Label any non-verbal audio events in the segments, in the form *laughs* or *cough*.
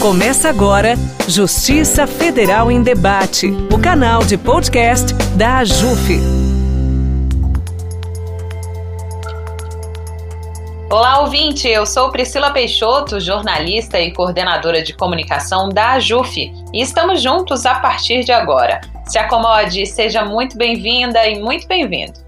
Começa agora Justiça Federal em Debate, o canal de podcast da AJUF. Olá, ouvinte! Eu sou Priscila Peixoto, jornalista e coordenadora de comunicação da AJUF, e estamos juntos a partir de agora. Se acomode, seja muito bem-vinda e muito bem-vindo.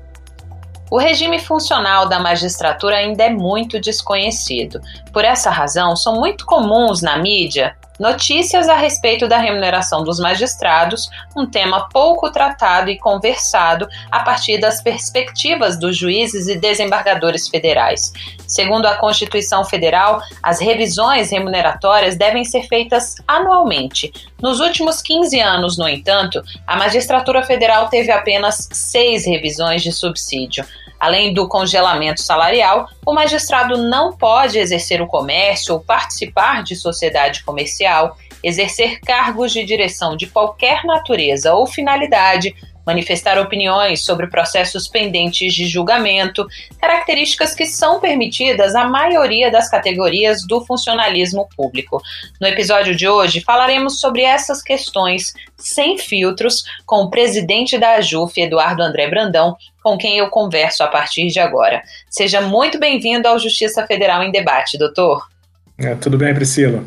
O regime funcional da magistratura ainda é muito desconhecido. Por essa razão, são muito comuns na mídia notícias a respeito da remuneração dos magistrados, um tema pouco tratado e conversado a partir das perspectivas dos juízes e desembargadores federais. Segundo a Constituição Federal, as revisões remuneratórias devem ser feitas anualmente. Nos últimos 15 anos, no entanto, a magistratura federal teve apenas seis revisões de subsídio. Além do congelamento salarial, o magistrado não pode exercer o comércio ou participar de sociedade comercial, exercer cargos de direção de qualquer natureza ou finalidade, manifestar opiniões sobre processos pendentes de julgamento, características que são permitidas à maioria das categorias do funcionalismo público. No episódio de hoje, falaremos sobre essas questões sem filtros com o presidente da AJUF, Eduardo André Brandão, com quem eu converso a partir de agora. Seja muito bem-vindo ao Justiça Federal em Debate, doutor. É, tudo bem, Priscila?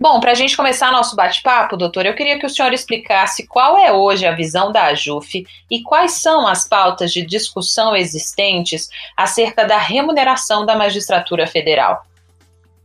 Bom, para a gente começar nosso bate-papo, doutor, eu queria que o senhor explicasse qual é hoje a visão da AJUF e quais são as pautas de discussão existentes acerca da remuneração da magistratura federal.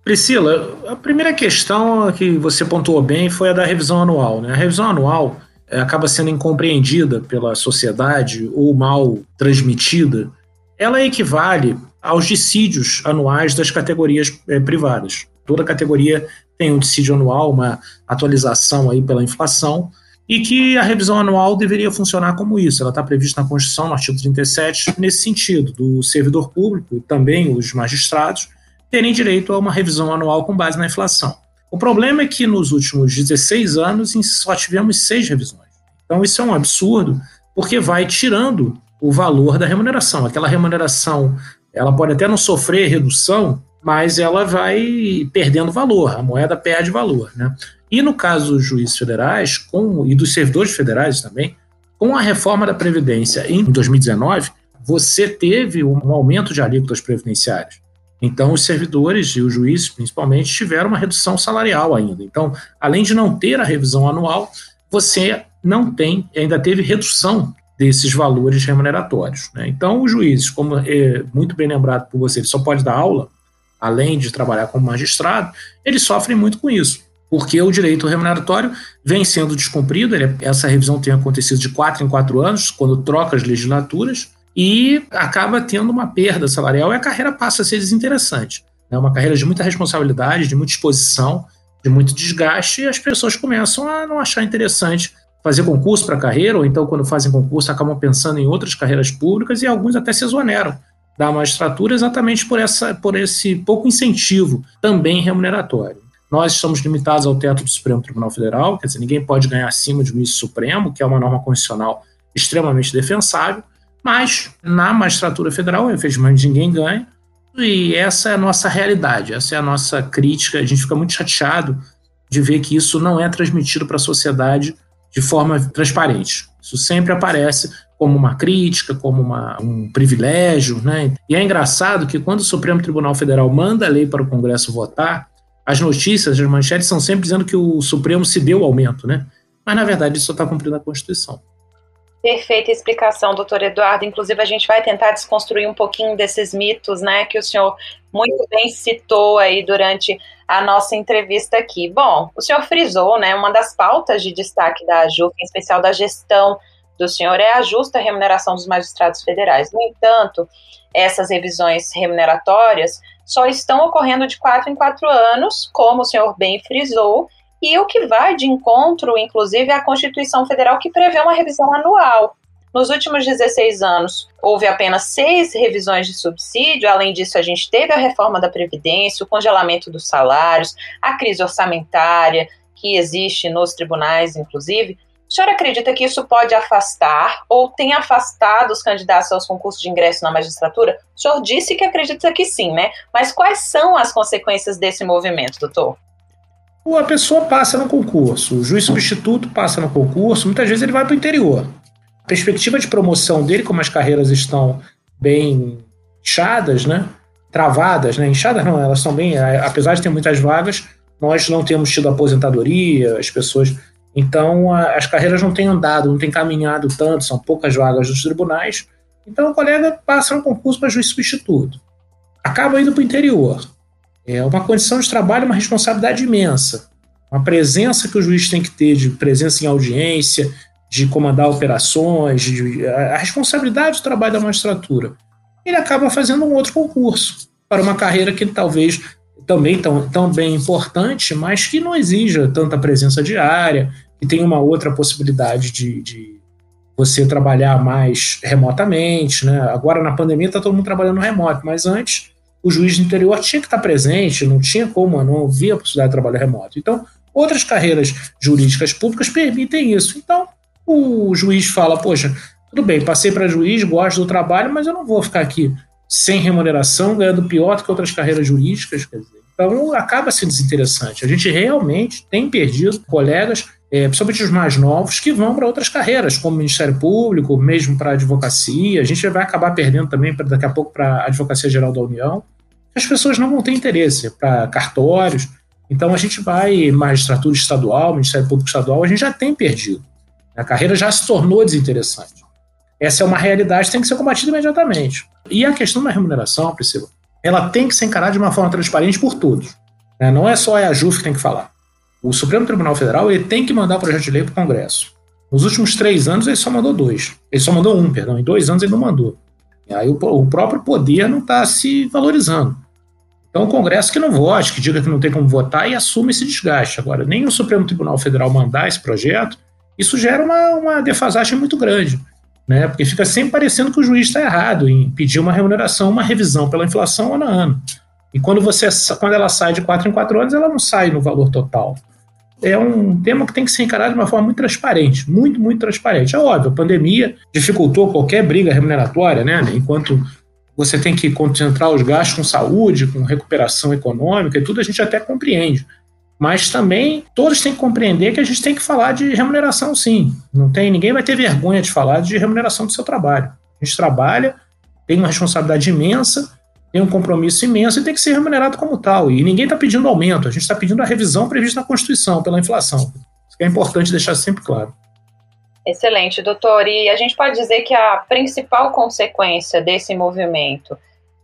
Priscila, a primeira questão que você pontuou bem foi a da revisão anual. Né? A revisão anual é, acaba sendo incompreendida pela sociedade ou mal transmitida. Ela equivale aos dissídios anuais das categorias é, privadas. Toda categoria tem um dissídio anual, uma atualização aí pela inflação, e que a revisão anual deveria funcionar como isso. Ela está prevista na Constituição, no artigo 37, nesse sentido, do servidor público e também os magistrados terem direito a uma revisão anual com base na inflação. O problema é que nos últimos 16 anos só tivemos seis revisões. Então isso é um absurdo, porque vai tirando o valor da remuneração. Aquela remuneração, ela pode até não sofrer redução, mas ela vai perdendo valor, a moeda perde valor. Né? E no caso dos juízes federais com, e dos servidores federais também, com a reforma da Previdência em 2019, você teve um aumento de alíquotas previdenciárias. Então, os servidores e os juízes, principalmente, tiveram uma redução salarial ainda. Então, além de não ter a revisão anual, você não tem, ainda teve redução desses valores remuneratórios. Né? Então, os juízes, como é muito bem lembrado por você, ele só pode dar aula, além de trabalhar como magistrado, eles sofrem muito com isso, porque o direito remuneratório vem sendo descumprido, ele, essa revisão tem acontecido de quatro em quatro anos, quando troca as legislaturas, e acaba tendo uma perda salarial e a carreira passa a ser desinteressante. É uma carreira de muita responsabilidade, de muita exposição, de muito desgaste, e as pessoas começam a não achar interessante fazer concurso para carreira, ou então, quando fazem concurso, acabam pensando em outras carreiras públicas e alguns até se exoneram da magistratura exatamente por, essa, por esse pouco incentivo também remuneratório. Nós estamos limitados ao teto do Supremo Tribunal Federal, quer dizer, ninguém pode ganhar acima de um juiz supremo, que é uma norma constitucional extremamente defensável, mas na magistratura federal, infelizmente, ninguém ganha, e essa é a nossa realidade, essa é a nossa crítica. A gente fica muito chateado de ver que isso não é transmitido para a sociedade de forma transparente. Isso sempre aparece como uma crítica, como uma, um privilégio, né? E é engraçado que quando o Supremo Tribunal Federal manda a lei para o Congresso votar, as notícias, as manchetes são sempre dizendo que o Supremo se deu aumento, né? Mas na verdade isso está cumprindo a Constituição. Perfeita explicação, doutor Eduardo. Inclusive, a gente vai tentar desconstruir um pouquinho desses mitos, né, que o senhor muito bem citou aí durante a nossa entrevista aqui. Bom, o senhor frisou, né, uma das pautas de destaque da AJUF, em especial da gestão do senhor é a justa remuneração dos magistrados federais. No entanto, essas revisões remuneratórias só estão ocorrendo de quatro em quatro anos, como o senhor bem frisou, e o que vai de encontro, inclusive, à Constituição Federal, que prevê uma revisão anual. Nos últimos 16 anos, houve apenas seis revisões de subsídio. Além disso, a gente teve a reforma da Previdência, o congelamento dos salários, a crise orçamentária que existe nos tribunais, inclusive. O senhor acredita que isso pode afastar ou tem afastado os candidatos aos concursos de ingresso na magistratura? O senhor disse que acredita que sim, né? Mas quais são as consequências desse movimento, doutor? A pessoa passa no concurso, o juiz substituto passa no concurso, muitas vezes ele vai para o interior. A perspectiva de promoção dele, como as carreiras estão bem inchadas, né? travadas, né? inchadas não, elas estão bem, apesar de ter muitas vagas, nós não temos tido aposentadoria, as pessoas. Então, a, as carreiras não têm andado, não têm caminhado tanto, são poucas vagas nos tribunais. Então, o colega passa no concurso para juiz substituto. Acaba indo para o interior. É uma condição de trabalho, uma responsabilidade imensa. Uma presença que o juiz tem que ter, de presença em audiência, de comandar operações, de, a, responsabilidade do trabalho da magistratura. Ele acaba fazendo um outro concurso para uma carreira que talvez também tão, tão bem importante, mas que não exija tanta presença diária, que tem uma outra possibilidade de, de você trabalhar mais remotamente. Né? Agora, na pandemia, está todo mundo trabalhando remoto, mas antes o juiz do interior tinha que estar presente, não tinha como, não havia possibilidade de trabalho remoto. Então, outras carreiras jurídicas públicas permitem isso. Então, o juiz fala: Poxa, tudo bem, passei para juiz, gosto do trabalho, mas eu não vou ficar aqui sem remuneração, ganhando pior do que outras carreiras jurídicas. Então acaba sendo desinteressante. A gente realmente tem perdido colegas, é, principalmente os mais novos, que vão para outras carreiras, como Ministério Público, mesmo para advocacia. A gente vai acabar perdendo também pra, daqui a pouco para a Advocacia Geral da União. As pessoas não vão ter interesse para cartórios. Então a gente vai, magistratura estadual, Ministério Público Estadual, a gente já tem perdido. A carreira já se tornou desinteressante. Essa é uma realidade que tem que ser combatida imediatamente. E a questão da remuneração, Priscila, ela tem que ser encarada de uma forma transparente por todos. Né? Não é só a JUF que tem que falar. O Supremo Tribunal Federal ele tem que mandar projeto de lei para o Congresso. Nos últimos três anos ele só mandou dois. Ele só mandou um, perdão. Em dois anos ele não mandou. Aí o, o próprio poder não está se valorizando. Então o Congresso que não vote, que diga que não tem como votar e assume esse desgaste. Agora, nem o Supremo Tribunal Federal mandar esse projeto, isso gera uma, uma defasagem muito grande né? Porque fica sempre parecendo que o juiz está errado em pedir uma remuneração, uma revisão pela inflação ano a ano. E quando você quando ela sai de quatro em quatro anos, ela não sai no valor total. É um tema que tem que ser encarado de uma forma muito transparente, muito, muito transparente. É óbvio, a pandemia dificultou qualquer briga remuneratória, né? Enquanto você tem que concentrar os gastos com saúde, com recuperação econômica e tudo, a gente até compreende. Mas também todos têm que compreender que a gente tem que falar de remuneração, sim. Não tem ninguém vai ter vergonha de falar de remuneração do seu trabalho. A gente trabalha, tem uma responsabilidade imensa, tem um compromisso imenso e tem que ser remunerado como tal. E ninguém está pedindo aumento, a gente está pedindo a revisão prevista na Constituição pela inflação. Isso é importante deixar sempre claro. Excelente, doutor. E a gente pode dizer que a principal consequência desse movimento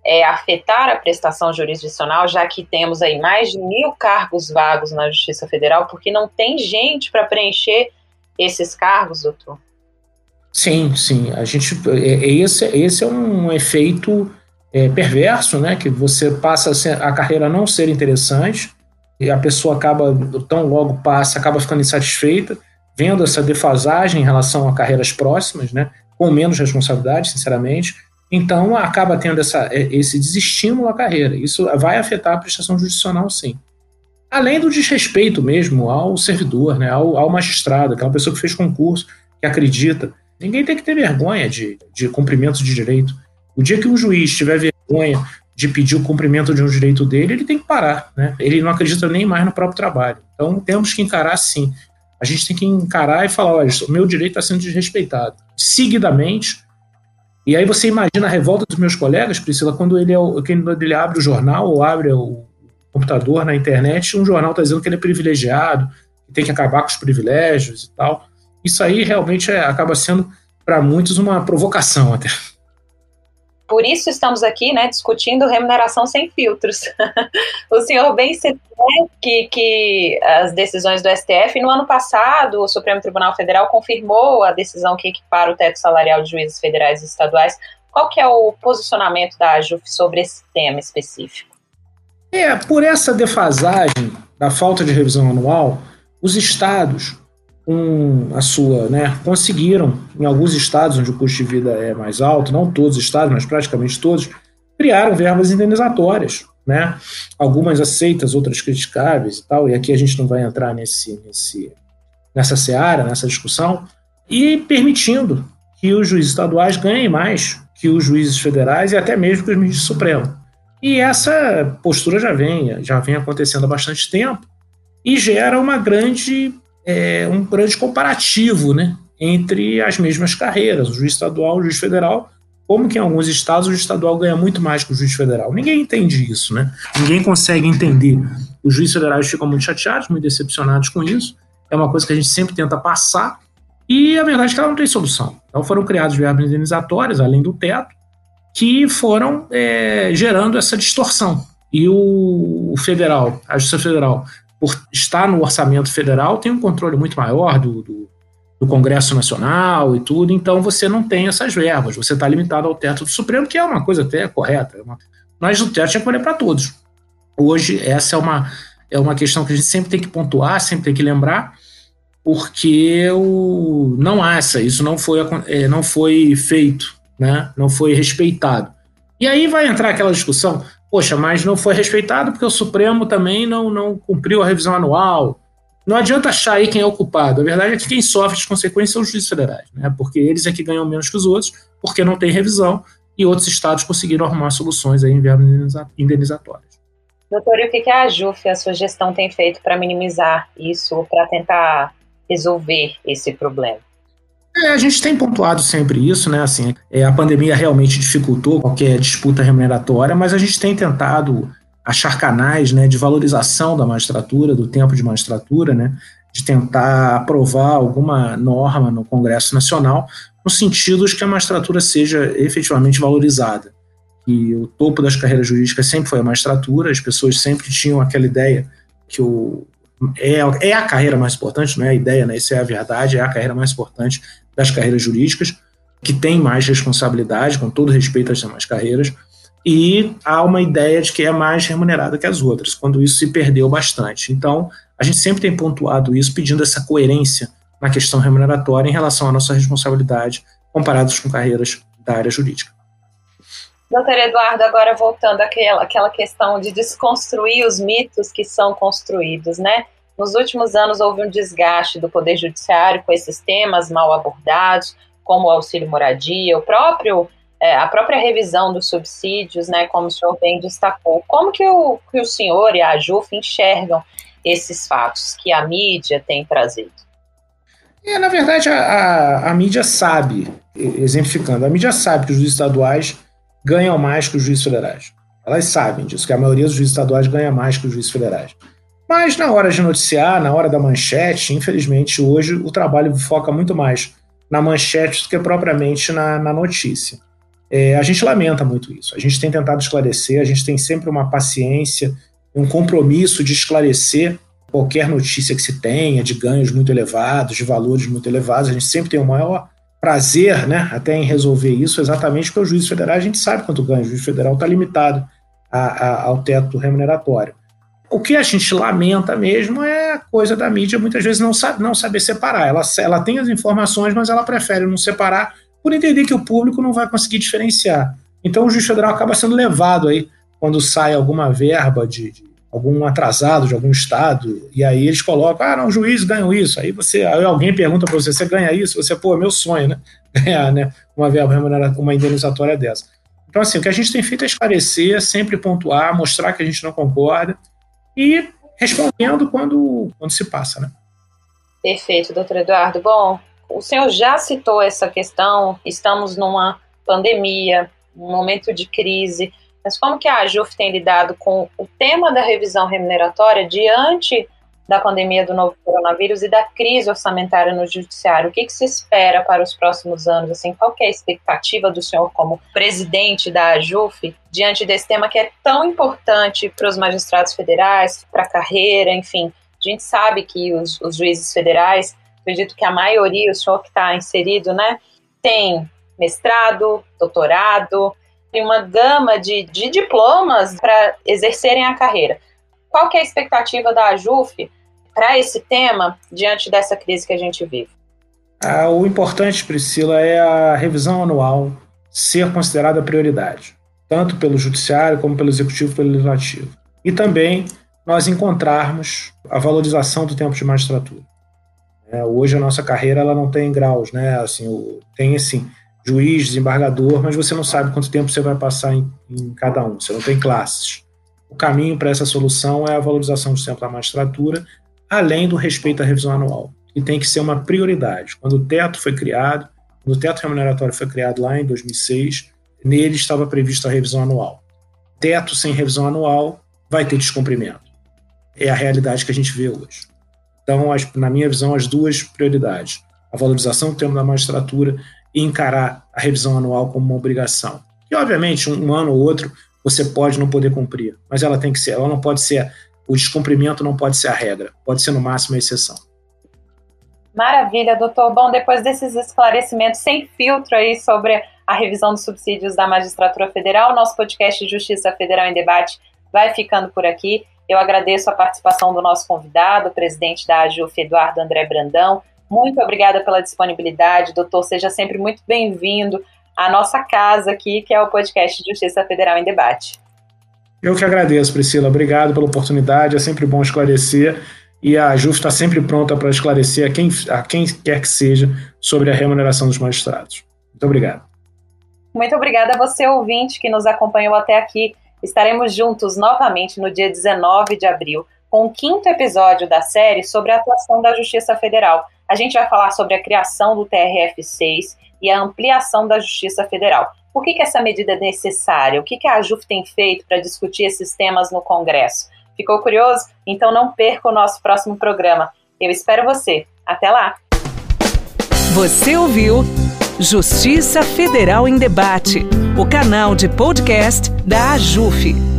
é, afetar a prestação jurisdicional, já que temos aí mais de mil cargos vagos na Justiça Federal, porque não tem gente para preencher esses cargos, doutor? Sim, sim. A gente, é, é, esse, esse é um efeito é, perverso, né? Que você passa a, ser, a carreira não ser interessante e a pessoa acaba, tão logo passa, acaba ficando insatisfeita, vendo essa defasagem em relação a carreiras próximas, né? Com menos responsabilidade, sinceramente então, acaba tendo essa, é, esse desestímulo à carreira. Isso vai afetar a prestação jurisdicional, sim. Além do desrespeito mesmo ao servidor, né, ao, ao magistrado, aquela pessoa que fez concurso, que acredita. Ninguém tem que ter vergonha de, de cumprimento de direito. O dia que um juiz tiver vergonha de pedir o cumprimento de um direito dele, ele tem que parar. Né? Ele não acredita nem mais no próprio trabalho. Então, temos que encarar sim. A gente tem que encarar e falar: olha, o meu direito está sendo desrespeitado. Seguidamente, e aí você imagina a revolta dos meus colegas, Priscila, quando ele, é, quando ele abre o jornal ou abre o computador na internet, um jornal está dizendo que ele é privilegiado, que tem que acabar com os privilégios e tal. Isso aí realmente é, acaba sendo, para muitos, uma provocação até. Por isso estamos aqui, né, discutindo remuneração sem filtros. *laughs* o senhor bem citou que, que as decisões do STF, no ano passado, o Supremo Tribunal Federal confirmou a decisão que equipara o teto salarial de juízes federais e estaduais. Qual que é o posicionamento da AJUF sobre esse tema específico? É, por essa defasagem da falta de revisão anual, os estados com a sua, né, conseguiram, em alguns estados onde o custo de vida é mais alto, não todos os estados, mas praticamente todos, criaram verbas indenizatórias, né? Algumas aceitas, outras criticáveis e tal, e aqui a gente não vai entrar nesse, nesse, nessa seara, nessa discussão, e permitindo que os juízes estaduais ganhem mais que os juízes federais e até mesmo que os ministros supremos. E essa postura já vem, já vem acontecendo há bastante tempo, e gera uma grande, é, um grande comparativo né, entre as mesmas carreiras, o juiz estadual o juiz federal, como que em alguns estados o juiz estadual ganha muito mais que o juiz federal. Ninguém entende isso, né? Ninguém consegue entender. Os juízes federais ficam muito chateados, muito decepcionados com isso. É uma coisa que a gente sempre tenta passar, e a verdade é que ela não tem solução. Então foram criados verbas indenizatórias, além do teto, que foram é, gerando essa distorção. E o federal, a Justiça Federal, por estar no orçamento federal, tem um controle muito maior do, do, do Congresso Nacional e tudo, então você não tem essas verbas, você está limitado ao teto do Supremo, que é uma coisa até correta. É uma, mas o teto tinha que para todos. Hoje, essa é uma, é uma questão que a gente sempre tem que pontuar, sempre tem que lembrar, porque o, não há essa, isso não foi, é, não foi feito, né? não foi respeitado. E aí vai entrar aquela discussão, poxa, mas não foi respeitado porque o Supremo também não, não cumpriu a revisão anual. Não adianta achar aí quem é o culpado. A verdade é que quem sofre as consequências são os juízes federais, né? porque eles é que ganham menos que os outros, porque não tem revisão, e outros estados conseguiram arrumar soluções aí indenizatórias. Doutor, e o que a JUF, a sua gestão, tem feito para minimizar isso, para tentar resolver esse problema? É, a gente tem pontuado sempre isso, né? Assim, é, a pandemia realmente dificultou qualquer disputa remuneratória, mas a gente tem tentado achar canais né, de valorização da magistratura, do tempo de magistratura, né? De tentar aprovar alguma norma no Congresso Nacional, no sentido de que a magistratura seja efetivamente valorizada. E o topo das carreiras jurídicas sempre foi a magistratura, as pessoas sempre tinham aquela ideia que o é, é a carreira mais importante, não é a ideia, né? Isso é a verdade, é a carreira mais importante das carreiras jurídicas, que tem mais responsabilidade, com todo respeito às demais carreiras, e há uma ideia de que é mais remunerada que as outras, quando isso se perdeu bastante. Então, a gente sempre tem pontuado isso, pedindo essa coerência na questão remuneratória em relação à nossa responsabilidade, comparados com carreiras da área jurídica. Doutor Eduardo, agora voltando àquela, àquela questão de desconstruir os mitos que são construídos, né? Nos últimos anos houve um desgaste do Poder Judiciário com esses temas mal abordados, como o auxílio moradia, o próprio, é, a própria revisão dos subsídios, né, como o senhor bem destacou. Como que o, que o senhor e a JUF enxergam esses fatos que a mídia tem trazido? É, na verdade, a, a, a mídia sabe, exemplificando, a mídia sabe que os estaduais ganham mais que os juízes federais. Elas sabem disso, que a maioria dos juízes estaduais ganha mais que os juízes federais. Mas na hora de noticiar, na hora da manchete, infelizmente hoje o trabalho foca muito mais na manchete do que propriamente na, na notícia. É, a gente lamenta muito isso. A gente tem tentado esclarecer, a gente tem sempre uma paciência, um compromisso de esclarecer qualquer notícia que se tenha de ganhos muito elevados, de valores muito elevados. A gente sempre tem o maior prazer né, até em resolver isso, exatamente porque o juiz federal a gente sabe quanto ganha, o juiz federal está limitado a, a, ao teto remuneratório. O que a gente lamenta mesmo é a coisa da mídia muitas vezes não, sabe, não saber separar. Ela, ela tem as informações, mas ela prefere não separar por entender que o público não vai conseguir diferenciar. Então o juiz federal acaba sendo levado aí, quando sai alguma verba de, de algum atrasado de algum estado, e aí eles colocam, ah, não, o juiz ganham isso. Aí você, aí alguém pergunta para você, você ganha isso? Você, pô, é meu sonho, né? *laughs* Ganhar, né? Uma verba remuneratória, uma indenizatória dessa. Então, assim, o que a gente tem feito é esclarecer, sempre pontuar, mostrar que a gente não concorda e respondendo quando, quando se passa, né? Perfeito, doutor Eduardo. Bom, o senhor já citou essa questão, estamos numa pandemia, um momento de crise, mas como que a AJUF tem lidado com o tema da revisão remuneratória diante da pandemia do novo coronavírus e da crise orçamentária no judiciário? O que, que se espera para os próximos anos? Assim, qual é a expectativa do senhor como presidente da AJUF diante desse tema que é tão importante para os magistrados federais, para a carreira, enfim? A gente sabe que os, os juízes federais, acredito que a maioria, o senhor que está inserido, né, tem mestrado, doutorado, uma gama de, de diplomas para exercerem a carreira. Qual que é a expectativa da AJUF para esse tema diante dessa crise que a gente vive? Ah, o importante, Priscila, é a revisão anual ser considerada prioridade, tanto pelo Judiciário como pelo Executivo e pelo Legislativo. E também nós encontrarmos a valorização do tempo de magistratura. É, hoje a nossa carreira ela não tem graus, né? Assim, tem assim, juiz, desembargador, mas você não sabe quanto tempo você vai passar em, em cada um, você não tem classes. O caminho para essa solução é a valorização do tempo da magistratura, além do respeito à revisão anual, que tem que ser uma prioridade. Quando o teto foi criado, quando o teto remuneratório foi criado lá em 2006, nele estava prevista a revisão anual. Teto sem revisão anual vai ter descumprimento. É a realidade que a gente vê hoje. Então, as, na minha visão, as duas prioridades: a valorização do termo da magistratura e encarar a revisão anual como uma obrigação. E, obviamente, um, um ano ou outro você pode não poder cumprir, mas ela tem que ser, ela não pode ser, o descumprimento não pode ser a regra, pode ser no máximo a exceção. Maravilha, doutor. Bom, depois desses esclarecimentos sem filtro aí sobre a revisão dos subsídios da magistratura federal, nosso podcast Justiça Federal em Debate vai ficando por aqui. Eu agradeço a participação do nosso convidado, o presidente da AJUF, Eduardo André Brandão. Muito obrigada pela disponibilidade, doutor. Seja sempre muito bem-vindo à nossa casa aqui, que é o podcast Justiça Federal em Debate. Eu que agradeço, Priscila. Obrigado pela oportunidade. É sempre bom esclarecer e a JUF está sempre pronta para esclarecer a quem, a quem quer que seja sobre a remuneração dos magistrados. Muito obrigado. Muito obrigada a você, ouvinte, que nos acompanhou até aqui. Estaremos juntos novamente no dia 19 de abril com o quinto episódio da série sobre a atuação da Justiça Federal. A gente vai falar sobre a criação do TRF6 e a ampliação da Justiça Federal. Por que, que essa medida é necessária? O que, que a AJUF tem feito para discutir esses temas no Congresso? Ficou curioso? Então não perca o nosso próximo programa. Eu espero você. Até lá! Você ouviu Justiça Federal em Debate, o canal de podcast da AJUF.